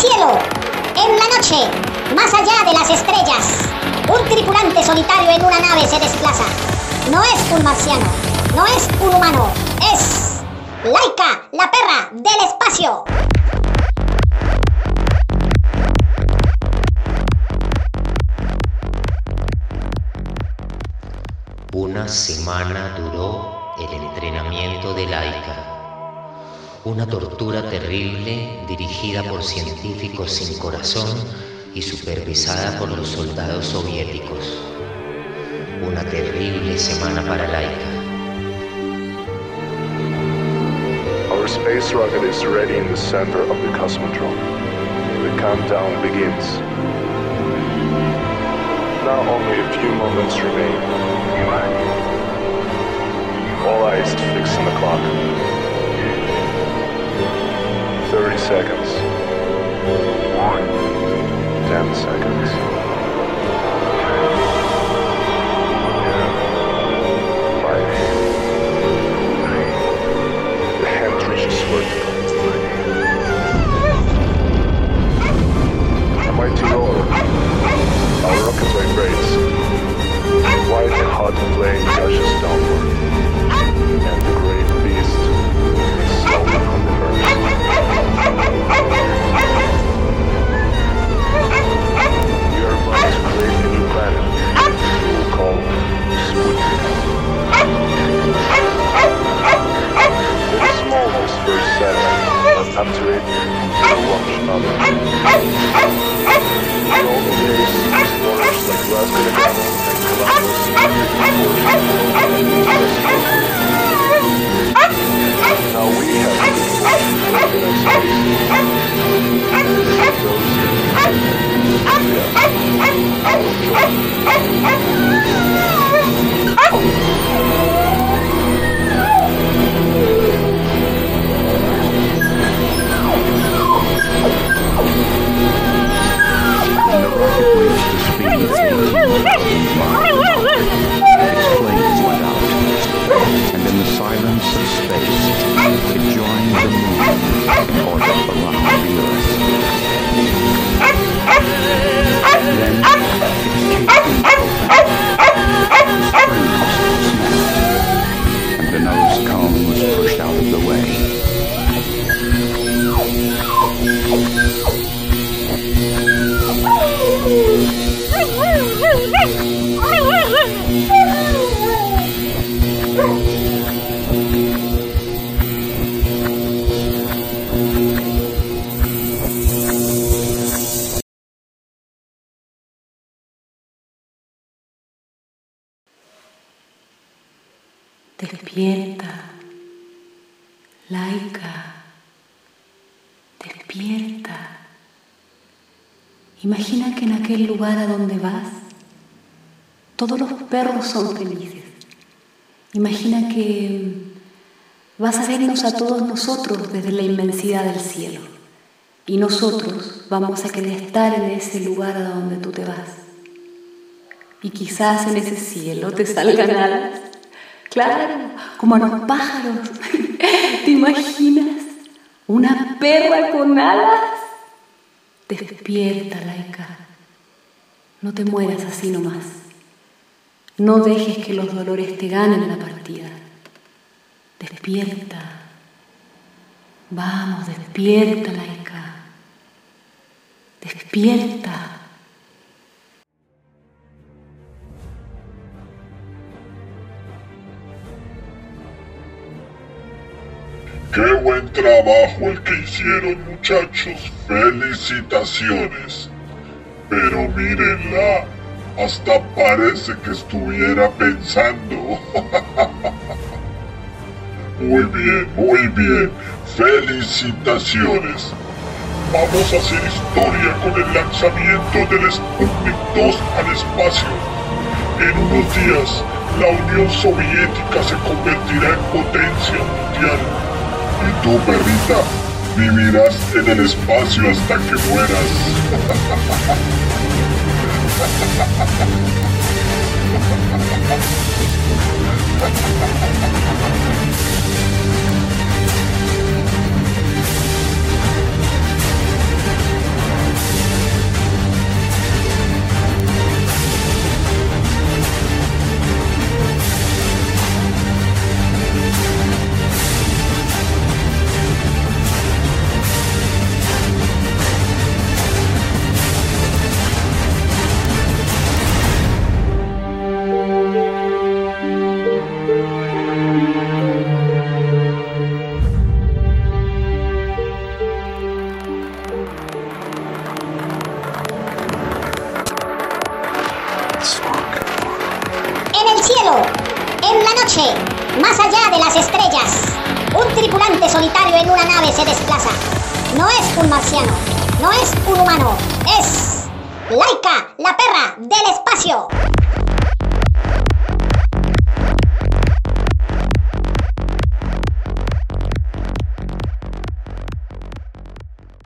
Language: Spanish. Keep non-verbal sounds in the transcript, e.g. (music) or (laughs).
cielo, en la noche, más allá de las estrellas, un tripulante solitario en una nave se desplaza. No es un marciano, no es un humano, es Laika, la perra del espacio. Una semana duró el entrenamiento de Laika. Una tortura terrible dirigida por científicos sin corazón y supervisada por los soldados soviéticos. Una terrible semana para Laika. Our space rocket is ready in the center of the cosmodrome. The countdown begins. Now only a few moments remain. All eyes fixed on the clock. Oh! Despierta, laica, despierta. Imagina que en aquel lugar a donde vas, todos los perros son felices. Imagina que vas a vernos a todos nosotros desde la inmensidad del cielo. Y nosotros vamos a querer estar en ese lugar a donde tú te vas. Y quizás en ese cielo te salgan alas. Claro, como a los pájaros. (laughs) ¿Te imaginas? Una perra con alas. Despierta, laica. No te mueras así nomás. No dejes que los dolores te ganen la partida. Despierta. Vamos, despierta, laica. Despierta. ¡Qué buen trabajo el que hicieron muchachos! ¡Felicitaciones! Pero mírenla, hasta parece que estuviera pensando. (laughs) Muy bien, muy bien. Felicitaciones. Vamos a hacer historia con el lanzamiento del Sputnik 2 al espacio. En unos días, la Unión Soviética se convertirá en potencia mundial. Y tú, perrita, vivirás en el espacio hasta que mueras. (laughs) En la noche, más allá de las estrellas, un tripulante solitario en una nave se desplaza. No es un marciano, no es un humano, es Laika, la perra del espacio.